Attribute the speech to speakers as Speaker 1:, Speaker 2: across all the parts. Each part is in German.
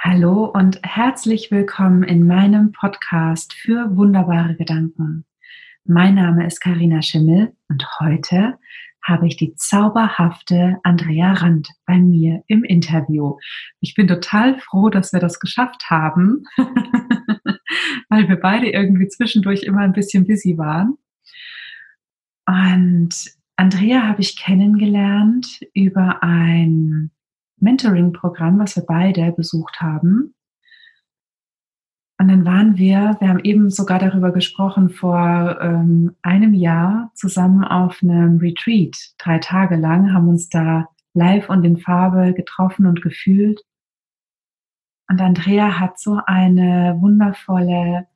Speaker 1: Hallo und herzlich willkommen in meinem Podcast für wunderbare Gedanken. Mein Name ist Karina Schimmel und heute habe ich die zauberhafte Andrea Rand bei mir im Interview. Ich bin total froh, dass wir das geschafft haben, weil wir beide irgendwie zwischendurch immer ein bisschen busy waren. Und Andrea habe ich kennengelernt über ein Mentoring-Programm, was wir beide besucht haben. Und dann waren wir, wir haben eben sogar darüber gesprochen, vor ähm, einem Jahr zusammen auf einem Retreat, drei Tage lang, haben uns da live und in Farbe getroffen und gefühlt. Und Andrea hat so eine wundervolle,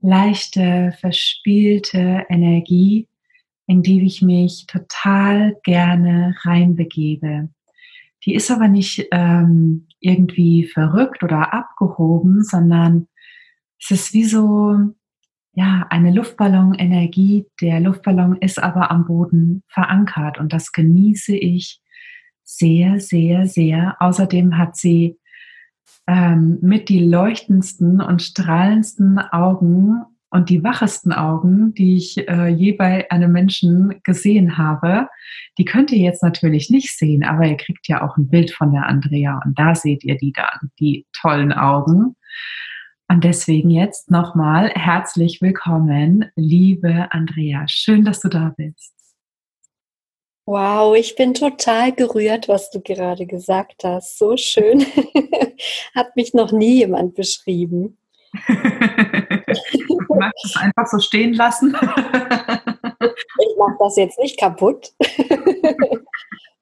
Speaker 1: leichte, verspielte Energie, in die ich mich total gerne reinbegebe. Die ist aber nicht ähm, irgendwie verrückt oder abgehoben, sondern es ist wie so, ja, eine Luftballon-Energie. Der Luftballon ist aber am Boden verankert und das genieße ich sehr, sehr, sehr. Außerdem hat sie ähm, mit die leuchtendsten und strahlendsten Augen und die wachesten Augen, die ich äh, je bei einem Menschen gesehen habe, die könnt ihr jetzt natürlich nicht sehen, aber ihr kriegt ja auch ein Bild von der Andrea und da seht ihr die dann, die tollen Augen. Und deswegen jetzt nochmal herzlich willkommen, liebe Andrea. Schön, dass du da bist.
Speaker 2: Wow, ich bin total gerührt, was du gerade gesagt hast. So schön. Hat mich noch nie jemand beschrieben.
Speaker 1: magst es einfach so stehen lassen.
Speaker 2: ich mache das jetzt nicht kaputt.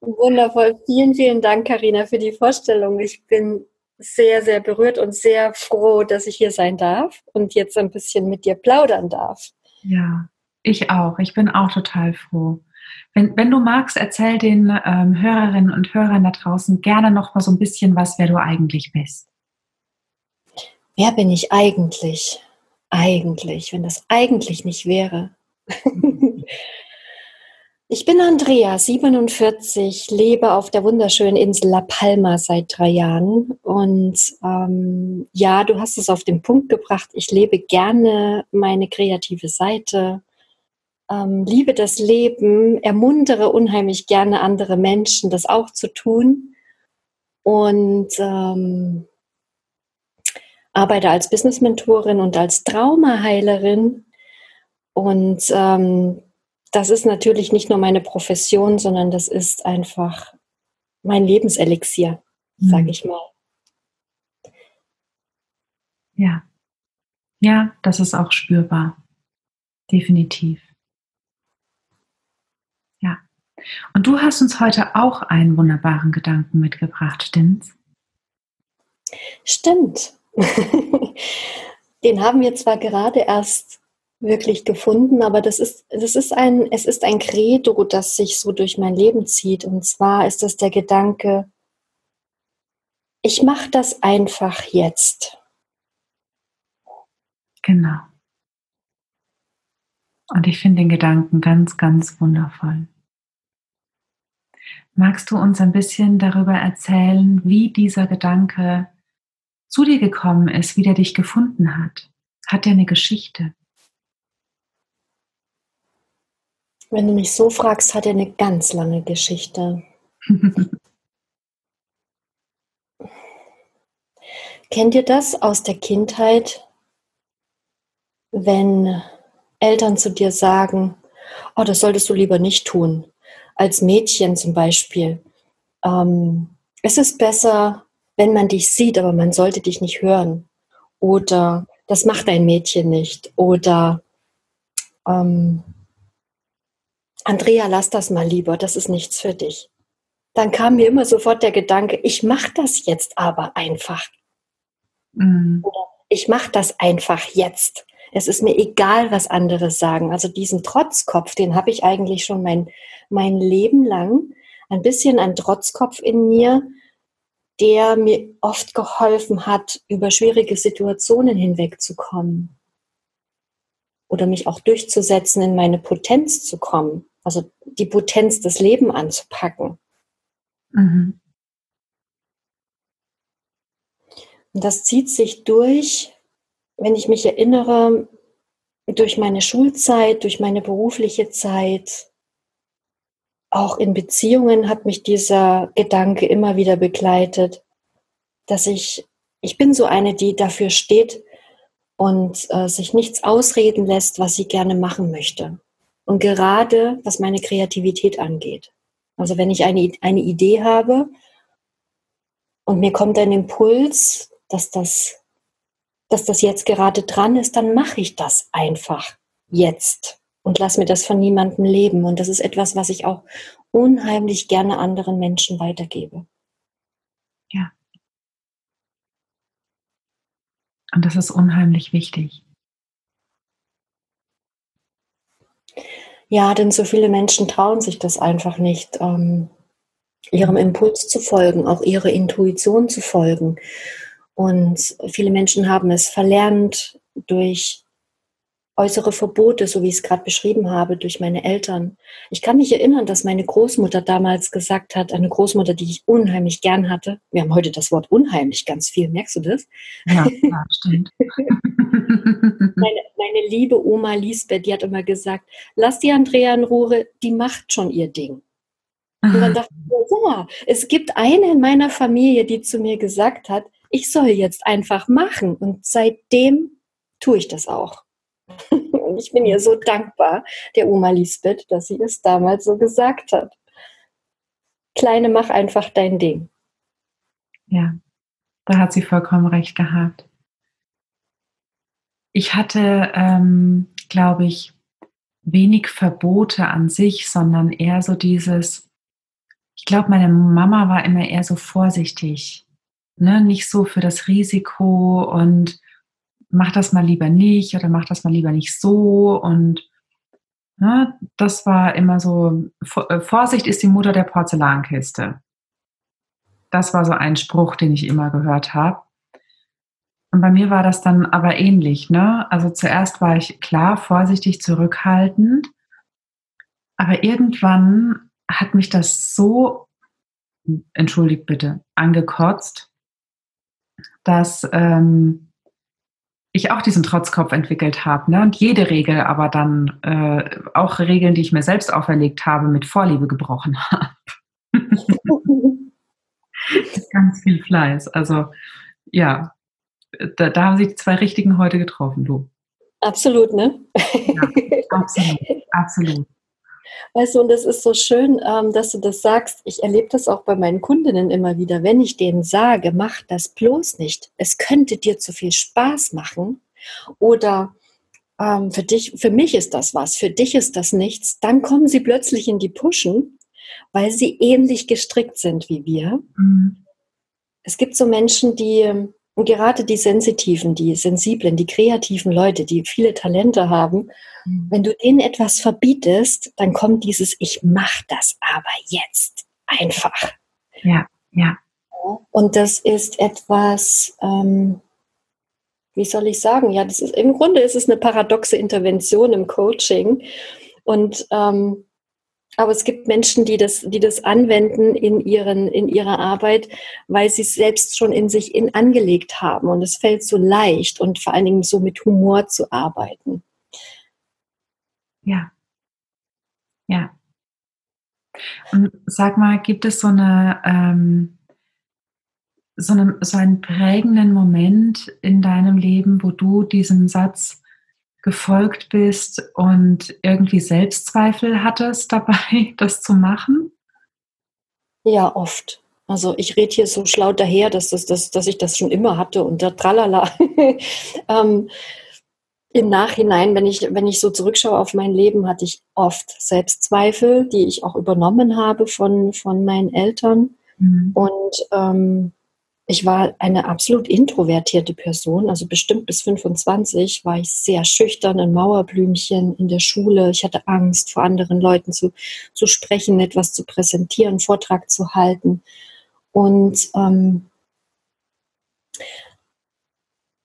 Speaker 2: Wundervoll. Vielen, vielen Dank, Karina, für die Vorstellung. Ich bin sehr, sehr berührt und sehr froh, dass ich hier sein darf und jetzt ein bisschen mit dir plaudern darf.
Speaker 1: Ja, ich auch. Ich bin auch total froh. Wenn, wenn du magst, erzähl den ähm, Hörerinnen und Hörern da draußen gerne noch mal so ein bisschen was, wer du eigentlich bist.
Speaker 2: Wer bin ich eigentlich? Eigentlich, wenn das eigentlich nicht wäre. ich bin Andrea, 47, lebe auf der wunderschönen Insel La Palma seit drei Jahren. Und ähm, ja, du hast es auf den Punkt gebracht. Ich lebe gerne meine kreative Seite, ähm, liebe das Leben, ermuntere unheimlich gerne andere Menschen, das auch zu tun. Und ähm, arbeite als Business-Mentorin und als Traumaheilerin. Und ähm, das ist natürlich nicht nur meine Profession, sondern das ist einfach mein Lebenselixier, mhm. sage ich mal.
Speaker 1: Ja. Ja, das ist auch spürbar. Definitiv. Ja. Und du hast uns heute auch einen wunderbaren Gedanken mitgebracht, stimmt's?
Speaker 2: Stimmt. Den haben wir zwar gerade erst wirklich gefunden, aber das ist, das ist ein, es ist ein Credo, das sich so durch mein Leben zieht. Und zwar ist das der Gedanke, ich mache das einfach jetzt.
Speaker 1: Genau. Und ich finde den Gedanken ganz, ganz wundervoll. Magst du uns ein bisschen darüber erzählen, wie dieser Gedanke zu dir gekommen ist, wie der dich gefunden hat? Hat er eine Geschichte?
Speaker 2: Wenn du mich so fragst, hat er eine ganz lange Geschichte. Kennt ihr das aus der Kindheit, wenn Eltern zu dir sagen, oh, das solltest du lieber nicht tun. Als Mädchen zum Beispiel. Ähm, es ist besser, wenn man dich sieht, aber man sollte dich nicht hören. Oder das macht ein Mädchen nicht. Oder ähm, Andrea, lass das mal lieber, das ist nichts für dich. Dann kam mir immer sofort der Gedanke, ich mache das jetzt aber einfach. Mhm. Ich mache das einfach jetzt. Es ist mir egal, was andere sagen. Also diesen Trotzkopf, den habe ich eigentlich schon mein, mein Leben lang. Ein bisschen ein Trotzkopf in mir, der mir oft geholfen hat, über schwierige Situationen hinwegzukommen. Oder mich auch durchzusetzen, in meine Potenz zu kommen. Also die Potenz des Lebens anzupacken. Mhm. Und das zieht sich durch, wenn ich mich erinnere, durch meine Schulzeit, durch meine berufliche Zeit, auch in Beziehungen hat mich dieser Gedanke immer wieder begleitet, dass ich, ich bin so eine, die dafür steht und äh, sich nichts ausreden lässt, was sie gerne machen möchte. Und gerade was meine Kreativität angeht. Also wenn ich eine, eine Idee habe und mir kommt ein Impuls, dass das, dass das jetzt gerade dran ist, dann mache ich das einfach jetzt und lass mir das von niemandem leben. Und das ist etwas, was ich auch unheimlich gerne anderen Menschen weitergebe.
Speaker 1: Ja. Und das ist unheimlich wichtig.
Speaker 2: Ja, denn so viele Menschen trauen sich das einfach nicht, ähm, ihrem Impuls zu folgen, auch ihrer Intuition zu folgen. Und viele Menschen haben es verlernt durch äußere Verbote, so wie ich es gerade beschrieben habe, durch meine Eltern. Ich kann mich erinnern, dass meine Großmutter damals gesagt hat, eine Großmutter, die ich unheimlich gern hatte. Wir haben heute das Wort unheimlich ganz viel, merkst du das?
Speaker 1: Ja, ja stimmt.
Speaker 2: meine, meine, liebe Oma Lisbeth, die hat immer gesagt, lass die Andrea in Ruhe, die macht schon ihr Ding. Und dann dachte ich, ja, es gibt eine in meiner Familie, die zu mir gesagt hat, ich soll jetzt einfach machen. Und seitdem tue ich das auch. Und ich bin ihr so dankbar, der Oma Lisbeth, dass sie es damals so gesagt hat. Kleine, mach einfach dein Ding.
Speaker 1: Ja, da hat sie vollkommen recht gehabt. Ich hatte, ähm, glaube ich, wenig Verbote an sich, sondern eher so dieses, ich glaube, meine Mama war immer eher so vorsichtig, ne? nicht so für das Risiko und mach das mal lieber nicht oder mach das mal lieber nicht so. Und ne, das war immer so, äh, Vorsicht ist die Mutter der Porzellankiste. Das war so ein Spruch, den ich immer gehört habe. Und bei mir war das dann aber ähnlich. Ne? Also zuerst war ich klar vorsichtig zurückhaltend, aber irgendwann hat mich das so, entschuldigt bitte, angekotzt, dass ähm, ich auch diesen Trotzkopf entwickelt habe. Ne? Und jede Regel aber dann, äh, auch Regeln, die ich mir selbst auferlegt habe, mit Vorliebe gebrochen habe. Ganz viel Fleiß. Also ja, da, da, haben sich die zwei Richtigen heute getroffen, du.
Speaker 2: Absolut, ne? Ja,
Speaker 1: absolut, absolut.
Speaker 2: Weißt du, und das ist so schön, ähm, dass du das sagst. Ich erlebe das auch bei meinen Kundinnen immer wieder. Wenn ich denen sage, mach das bloß nicht, es könnte dir zu viel Spaß machen oder ähm, für dich, für mich ist das was, für dich ist das nichts, dann kommen sie plötzlich in die Puschen, weil sie ähnlich gestrickt sind wie wir. Mhm. Es gibt so Menschen, die und gerade die Sensitiven, die Sensiblen, die kreativen Leute, die viele Talente haben, mhm. wenn du denen etwas verbietest, dann kommt dieses Ich mach das aber jetzt einfach.
Speaker 1: Ja, ja.
Speaker 2: Und das ist etwas, ähm, wie soll ich sagen? Ja, das ist im Grunde ist es eine paradoxe Intervention im Coaching. Und ähm, aber es gibt Menschen, die das, die das anwenden in, ihren, in ihrer Arbeit, weil sie es selbst schon in sich in angelegt haben. Und es fällt so leicht und vor allen Dingen so mit Humor zu arbeiten.
Speaker 1: Ja. Ja. Und sag mal, gibt es so eine, ähm, so, eine, so einen prägenden Moment in deinem Leben, wo du diesen Satz gefolgt bist und irgendwie Selbstzweifel hattest dabei, das zu machen?
Speaker 2: Ja, oft. Also ich rede hier so schlau daher, dass, das, dass, dass ich das schon immer hatte und da tralala. ähm, Im Nachhinein, wenn ich, wenn ich so zurückschaue auf mein Leben, hatte ich oft Selbstzweifel, die ich auch übernommen habe von, von meinen Eltern. Mhm. Und ähm, ich war eine absolut introvertierte Person, also bestimmt bis 25 war ich sehr schüchtern, ein Mauerblümchen in der Schule. Ich hatte Angst, vor anderen Leuten zu, zu sprechen, etwas zu präsentieren, einen Vortrag zu halten. Und ähm,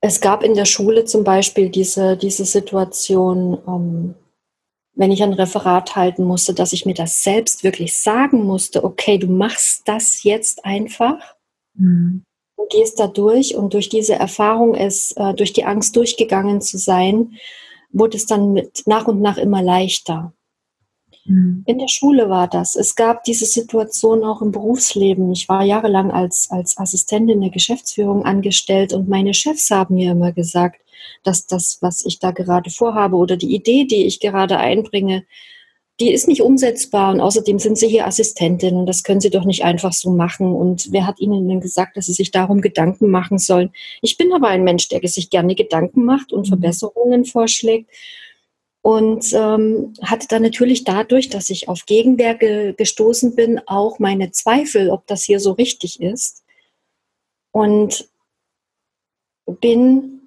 Speaker 2: es gab in der Schule zum Beispiel diese, diese Situation, ähm, wenn ich ein Referat halten musste, dass ich mir das selbst wirklich sagen musste, okay, du machst das jetzt einfach. Mhm Du gehst da durch und durch diese Erfahrung, es äh, durch die Angst durchgegangen zu sein, wurde es dann mit nach und nach immer leichter. Mhm. In der Schule war das. Es gab diese Situation auch im Berufsleben. Ich war jahrelang als, als Assistentin der Geschäftsführung angestellt und meine Chefs haben mir immer gesagt, dass das, was ich da gerade vorhabe oder die Idee, die ich gerade einbringe, die ist nicht umsetzbar und außerdem sind Sie hier Assistentin und das können Sie doch nicht einfach so machen. Und wer hat Ihnen denn gesagt, dass Sie sich darum Gedanken machen sollen? Ich bin aber ein Mensch, der sich gerne Gedanken macht und mhm. Verbesserungen vorschlägt und ähm, hatte dann natürlich dadurch, dass ich auf Gegenwehr ge gestoßen bin, auch meine Zweifel, ob das hier so richtig ist. Und bin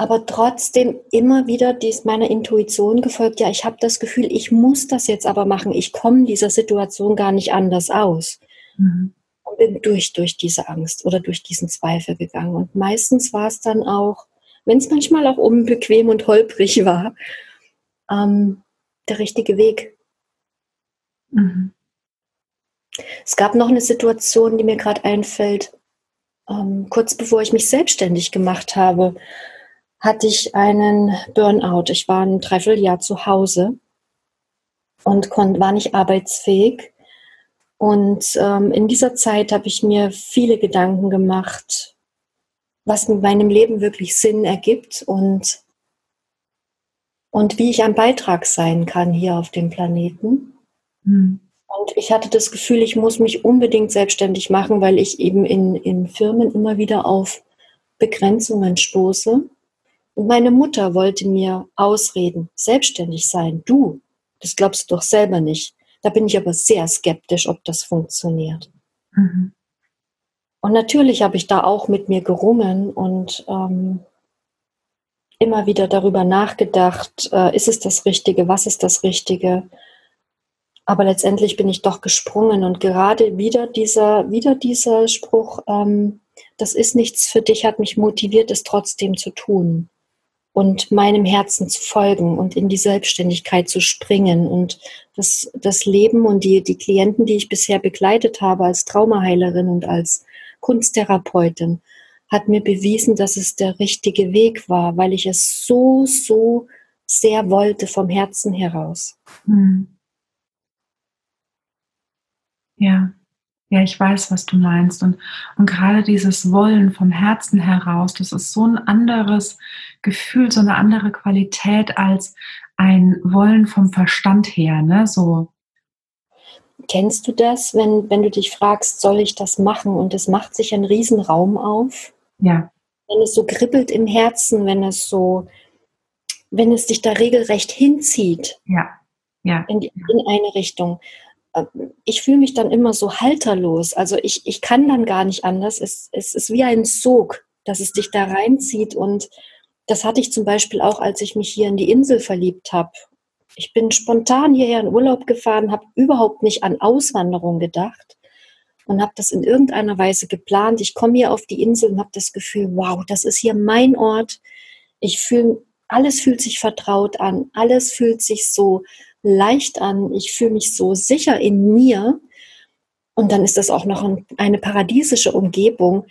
Speaker 2: aber trotzdem immer wieder dies meiner Intuition gefolgt. Ja, ich habe das Gefühl, ich muss das jetzt aber machen. Ich komme dieser Situation gar nicht anders aus. Mhm. Und bin durch, durch diese Angst oder durch diesen Zweifel gegangen. Und meistens war es dann auch, wenn es manchmal auch unbequem und holprig war, ähm, der richtige Weg. Mhm. Es gab noch eine Situation, die mir gerade einfällt. Ähm, kurz bevor ich mich selbstständig gemacht habe, hatte ich einen Burnout. Ich war ein Dreivierteljahr zu Hause und war nicht arbeitsfähig. Und ähm, in dieser Zeit habe ich mir viele Gedanken gemacht, was mit meinem Leben wirklich Sinn ergibt und und wie ich ein Beitrag sein kann hier auf dem Planeten. Mhm. Und ich hatte das Gefühl, ich muss mich unbedingt selbstständig machen, weil ich eben in, in Firmen immer wieder auf Begrenzungen stoße. Und meine Mutter wollte mir ausreden, selbstständig sein, du, das glaubst du doch selber nicht. Da bin ich aber sehr skeptisch, ob das funktioniert. Mhm. Und natürlich habe ich da auch mit mir gerungen und ähm, immer wieder darüber nachgedacht, äh, ist es das Richtige, was ist das Richtige. Aber letztendlich bin ich doch gesprungen und gerade wieder dieser, wieder dieser Spruch, ähm, das ist nichts für dich, hat mich motiviert, es trotzdem zu tun und meinem Herzen zu folgen und in die Selbstständigkeit zu springen und das, das Leben und die, die Klienten, die ich bisher begleitet habe als Traumaheilerin und als Kunsttherapeutin, hat mir bewiesen, dass es der richtige Weg war, weil ich es so, so sehr wollte vom Herzen heraus. Hm.
Speaker 1: Ja, ja, ich weiß, was du meinst. Und, und gerade dieses Wollen vom Herzen heraus, das ist so ein anderes Gefühl, so eine andere Qualität als ein Wollen vom Verstand her, ne? So.
Speaker 2: Kennst du das, wenn, wenn du dich fragst, soll ich das machen? Und es macht sich ein Riesenraum auf?
Speaker 1: Ja.
Speaker 2: Wenn es so kribbelt im Herzen, wenn es so, wenn es dich da regelrecht hinzieht.
Speaker 1: Ja. Ja.
Speaker 2: In, die, in eine Richtung. Äh, ich fühle mich dann immer so halterlos. Also ich, ich kann dann gar nicht anders. Es, es ist wie ein Sog, dass es dich da reinzieht. Und das hatte ich zum Beispiel auch, als ich mich hier in die Insel verliebt habe. Ich bin spontan hierher in Urlaub gefahren, habe überhaupt nicht an Auswanderung gedacht und habe das in irgendeiner Weise geplant. Ich komme hier auf die Insel und habe das Gefühl, wow, das ist hier mein Ort. Ich fühle, alles fühlt sich vertraut an, alles fühlt sich so leicht an. Ich fühle mich so sicher in mir. Und dann ist das auch noch eine paradiesische Umgebung.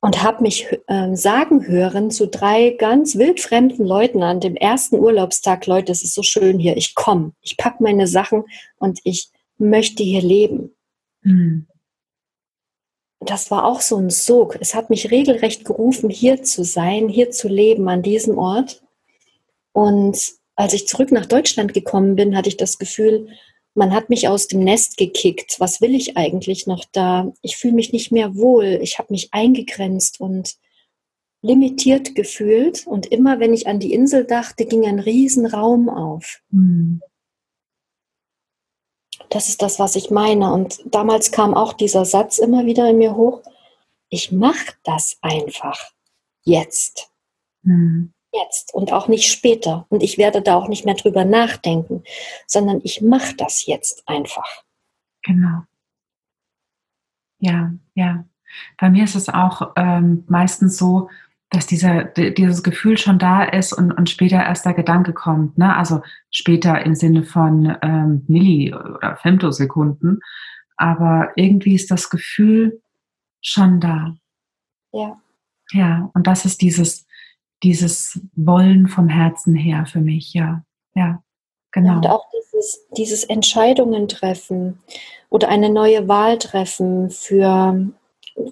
Speaker 2: Und habe mich äh, sagen hören zu drei ganz wildfremden Leuten an dem ersten Urlaubstag, Leute, es ist so schön hier, ich komme, ich packe meine Sachen und ich möchte hier leben. Mhm. Das war auch so ein Sog. Es hat mich regelrecht gerufen, hier zu sein, hier zu leben, an diesem Ort. Und als ich zurück nach Deutschland gekommen bin, hatte ich das Gefühl, man hat mich aus dem Nest gekickt. Was will ich eigentlich noch da? Ich fühle mich nicht mehr wohl. Ich habe mich eingegrenzt und limitiert gefühlt. Und immer wenn ich an die Insel dachte, ging ein Riesenraum auf. Mhm. Das ist das, was ich meine. Und damals kam auch dieser Satz immer wieder in mir hoch. Ich mache das einfach. Jetzt. Mhm. Jetzt und auch nicht später. Und ich werde da auch nicht mehr drüber nachdenken, sondern ich mache das jetzt einfach.
Speaker 1: Genau. Ja, ja. Bei mir ist es auch ähm, meistens so, dass dieser, dieses Gefühl schon da ist und, und später erst der Gedanke kommt. Ne? Also später im Sinne von ähm, Milli- oder Femtosekunden. Aber irgendwie ist das Gefühl schon da.
Speaker 2: Ja.
Speaker 1: Ja, und das ist dieses, dieses Wollen vom Herzen her für mich, ja. Ja, genau.
Speaker 2: Und auch dieses, dieses Entscheidungen treffen oder eine neue Wahl treffen für,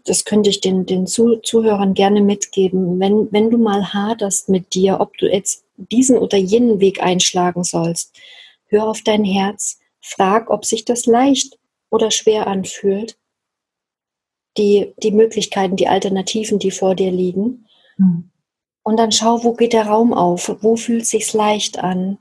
Speaker 2: das könnte ich den, den Zuhörern gerne mitgeben, wenn, wenn du mal haderst mit dir, ob du jetzt diesen oder jenen Weg einschlagen sollst, hör auf dein Herz, frag, ob sich das leicht oder schwer anfühlt, die, die Möglichkeiten, die Alternativen, die vor dir liegen. Mhm. Und dann schau, wo geht der Raum auf, wo fühlt sich's leicht an.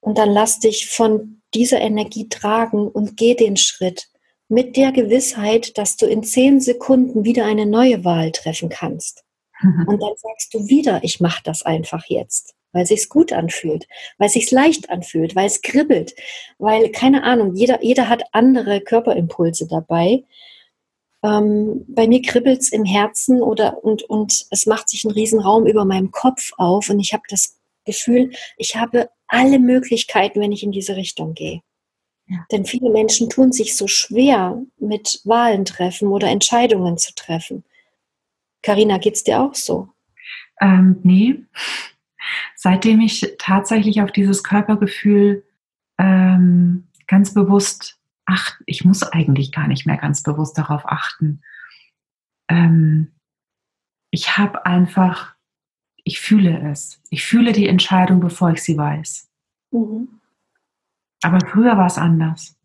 Speaker 2: Und dann lass dich von dieser Energie tragen und geh den Schritt mit der Gewissheit, dass du in zehn Sekunden wieder eine neue Wahl treffen kannst. Mhm. Und dann sagst du wieder, ich mache das einfach jetzt, weil sich's gut anfühlt, weil sich's leicht anfühlt, weil es kribbelt, weil keine Ahnung, jeder jeder hat andere Körperimpulse dabei. Ähm, bei mir kribbelt's im Herzen oder und und es macht sich ein Riesenraum über meinem Kopf auf und ich habe das Gefühl, ich habe alle Möglichkeiten, wenn ich in diese Richtung gehe. Ja. Denn viele Menschen tun sich so schwer mit Wahlen treffen oder Entscheidungen zu treffen. Karina, geht's dir auch so?
Speaker 1: Ähm, nee. Seitdem ich tatsächlich auf dieses Körpergefühl ähm, ganz bewusst achten, ich muss eigentlich gar nicht mehr ganz bewusst darauf achten. Ähm, ich habe einfach, ich fühle es. Ich fühle die Entscheidung, bevor ich sie weiß. Mhm. Aber früher war es anders.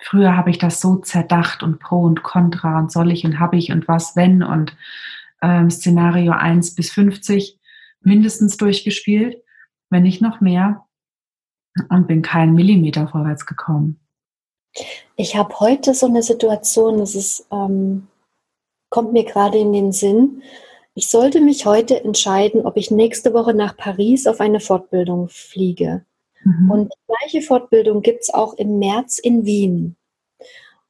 Speaker 1: Früher habe ich das so zerdacht und pro und contra und soll ich und habe ich und was wenn und ähm, Szenario 1 bis 50 mindestens durchgespielt, wenn nicht noch mehr und bin keinen Millimeter vorwärts gekommen.
Speaker 2: Ich habe heute so eine Situation, das ist, ähm, kommt mir gerade in den Sinn. Ich sollte mich heute entscheiden, ob ich nächste Woche nach Paris auf eine Fortbildung fliege. Mhm. Und die gleiche Fortbildung gibt es auch im März in Wien.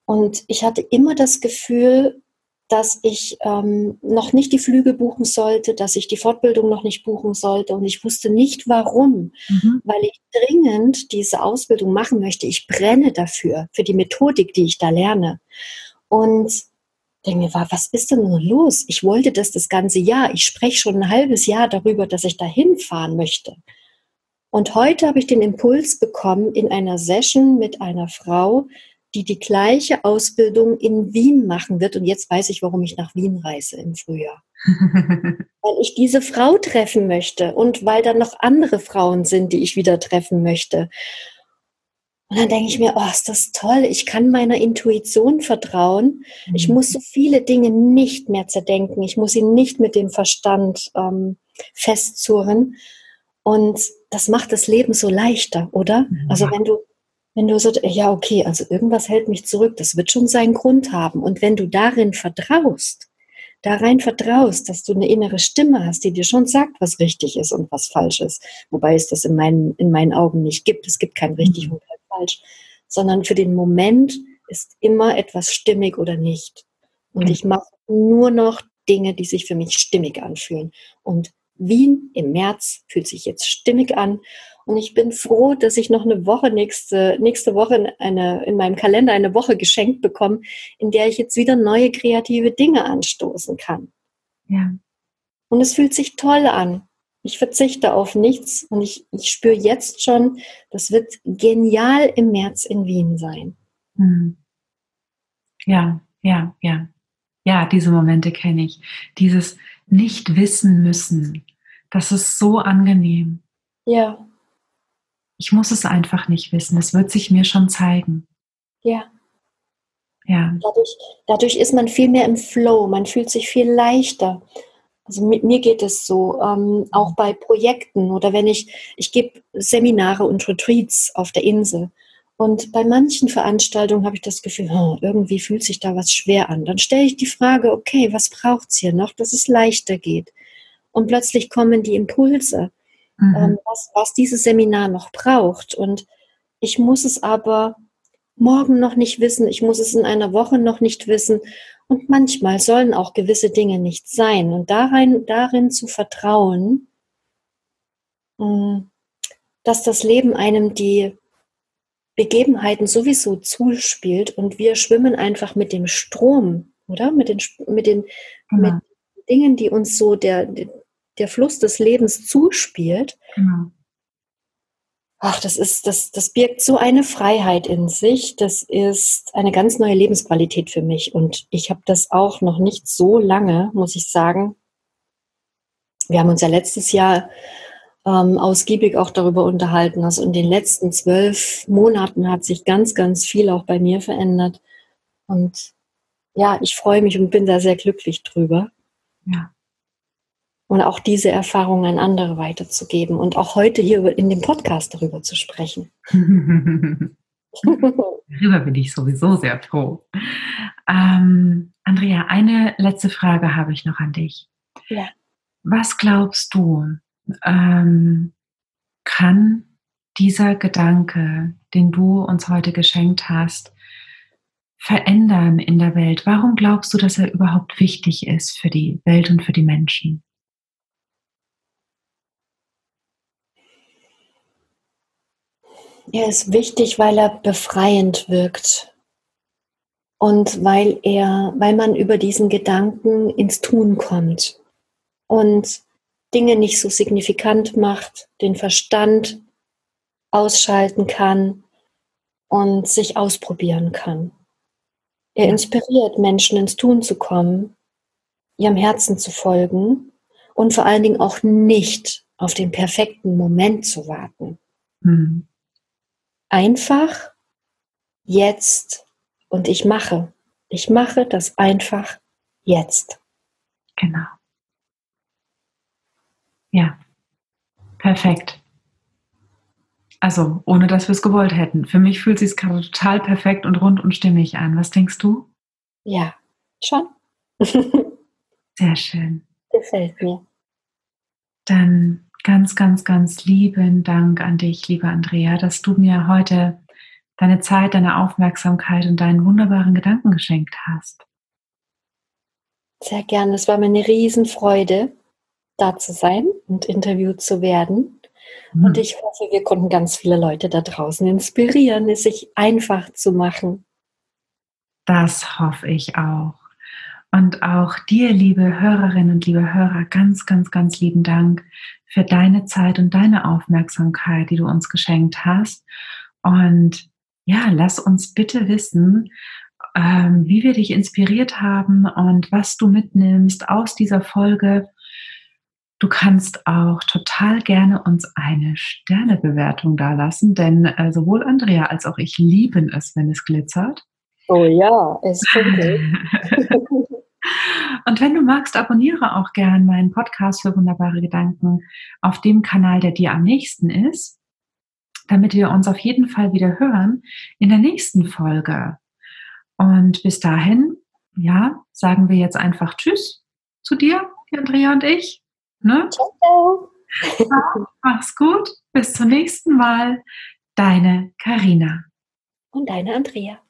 Speaker 2: Und ich hatte immer das Gefühl, dass ich ähm, noch nicht die Flüge buchen sollte, dass ich die Fortbildung noch nicht buchen sollte. Und ich wusste nicht warum, mhm. weil ich dringend diese Ausbildung machen möchte. Ich brenne dafür, für die Methodik, die ich da lerne. Und denke mir, was ist denn nur los? Ich wollte das das ganze Jahr. Ich spreche schon ein halbes Jahr darüber, dass ich da hinfahren möchte. Und heute habe ich den Impuls bekommen in einer Session mit einer Frau, die die gleiche Ausbildung in Wien machen wird. Und jetzt weiß ich, warum ich nach Wien reise im Frühjahr. weil ich diese Frau treffen möchte und weil da noch andere Frauen sind, die ich wieder treffen möchte. Und dann denke ich mir, oh, ist das toll, ich kann meiner Intuition vertrauen. Ich mhm. muss so viele Dinge nicht mehr zerdenken. Ich muss sie nicht mit dem Verstand ähm, festzurren. Und das macht das Leben so leichter, oder? Mhm. Also wenn du, wenn du so, ja, okay, also irgendwas hält mich zurück, das wird schon seinen Grund haben. Und wenn du darin vertraust, darein vertraust, dass du eine innere Stimme hast, die dir schon sagt, was richtig ist und was falsch ist. Wobei es das in meinen, in meinen Augen nicht gibt. Es gibt kein richtig mhm. und kein falsch, sondern für den Moment ist immer etwas stimmig oder nicht. Und mhm. ich mache nur noch Dinge, die sich für mich stimmig anfühlen. Und Wien im März fühlt sich jetzt stimmig an. Und ich bin froh, dass ich noch eine Woche nächste, nächste Woche eine, in meinem Kalender eine Woche geschenkt bekomme, in der ich jetzt wieder neue kreative Dinge anstoßen kann.
Speaker 1: Ja.
Speaker 2: Und es fühlt sich toll an. Ich verzichte auf nichts und ich, ich spüre jetzt schon, das wird genial im März in Wien sein.
Speaker 1: Hm. Ja, ja, ja. Ja, diese Momente kenne ich. Dieses nicht wissen müssen. Das ist so angenehm.
Speaker 2: Ja.
Speaker 1: Ich muss es einfach nicht wissen. Es wird sich mir schon zeigen.
Speaker 2: Ja.
Speaker 1: Ja.
Speaker 2: Dadurch, dadurch ist man viel mehr im Flow. Man fühlt sich viel leichter. Also mit mir geht es so, ähm, auch bei Projekten oder wenn ich, ich gebe Seminare und Retreats auf der Insel. Und bei manchen Veranstaltungen habe ich das Gefühl, oh, irgendwie fühlt sich da was schwer an. Dann stelle ich die Frage, okay, was braucht es hier noch, dass es leichter geht? Und plötzlich kommen die Impulse, mhm. ähm, was, was dieses Seminar noch braucht. Und ich muss es aber morgen noch nicht wissen, ich muss es in einer Woche noch nicht wissen. Und manchmal sollen auch gewisse Dinge nicht sein. Und darin, darin zu vertrauen, mm, dass das Leben einem die Begebenheiten sowieso zuspielt und wir schwimmen einfach mit dem Strom oder? Mit den, mit den genau. mit Dingen, die uns so der, der Fluss des Lebens zuspielt. Genau. Ach, das ist, das, das birgt so eine Freiheit in sich. Das ist eine ganz neue Lebensqualität für mich. Und ich habe das auch noch nicht so lange, muss ich sagen. Wir haben uns ja letztes Jahr ähm, ausgiebig auch darüber unterhalten. Also in den letzten zwölf Monaten hat sich ganz, ganz viel auch bei mir verändert. Und ja, ich freue mich und bin da sehr glücklich drüber. Ja. Und auch diese Erfahrung an andere weiterzugeben und auch heute hier in dem Podcast darüber zu sprechen.
Speaker 1: Darüber bin ich sowieso sehr froh. Ähm, Andrea, eine letzte Frage habe ich noch an dich. Ja. Was glaubst du, ähm, kann dieser Gedanke, den du uns heute geschenkt hast, verändern in der Welt? Warum glaubst du, dass er überhaupt wichtig ist für die Welt und für die Menschen?
Speaker 2: Er ist wichtig, weil er befreiend wirkt und weil er, weil man über diesen Gedanken ins Tun kommt und Dinge nicht so signifikant macht, den Verstand ausschalten kann und sich ausprobieren kann. Er inspiriert Menschen ins Tun zu kommen, ihrem Herzen zu folgen und vor allen Dingen auch nicht auf den perfekten Moment zu warten. Mhm. Einfach jetzt und ich mache. Ich mache das einfach jetzt.
Speaker 1: Genau. Ja, perfekt. Also, ohne dass wir es gewollt hätten. Für mich fühlt es sich gerade total perfekt und rund und stimmig an. Was denkst du?
Speaker 2: Ja, schon.
Speaker 1: Sehr schön.
Speaker 2: Gefällt mir.
Speaker 1: Dann ganz, ganz, ganz lieben Dank an dich, liebe Andrea, dass du mir heute deine Zeit, deine Aufmerksamkeit und deinen wunderbaren Gedanken geschenkt hast.
Speaker 2: Sehr gerne. Es war mir eine Riesenfreude, da zu sein und interviewt zu werden. Mhm. Und ich hoffe, wir konnten ganz viele Leute da draußen inspirieren, es sich einfach zu machen.
Speaker 1: Das hoffe ich auch. Und auch dir, liebe Hörerinnen und liebe Hörer, ganz, ganz, ganz lieben Dank für deine Zeit und deine Aufmerksamkeit, die du uns geschenkt hast. Und ja, lass uns bitte wissen, ähm, wie wir dich inspiriert haben und was du mitnimmst aus dieser Folge Du kannst auch total gerne uns eine Sternebewertung dalassen, denn äh, sowohl Andrea als auch ich lieben es, wenn es glitzert.
Speaker 2: Oh ja, es funkelt.
Speaker 1: Und wenn du magst, abonniere auch gern meinen Podcast für wunderbare Gedanken auf dem Kanal, der dir am nächsten ist, damit wir uns auf jeden Fall wieder hören in der nächsten Folge. Und bis dahin, ja, sagen wir jetzt einfach Tschüss zu dir, Andrea und ich. Ne? Ciao. ciao. Mach's gut. Bis zum nächsten Mal. Deine Karina.
Speaker 2: Und deine Andrea.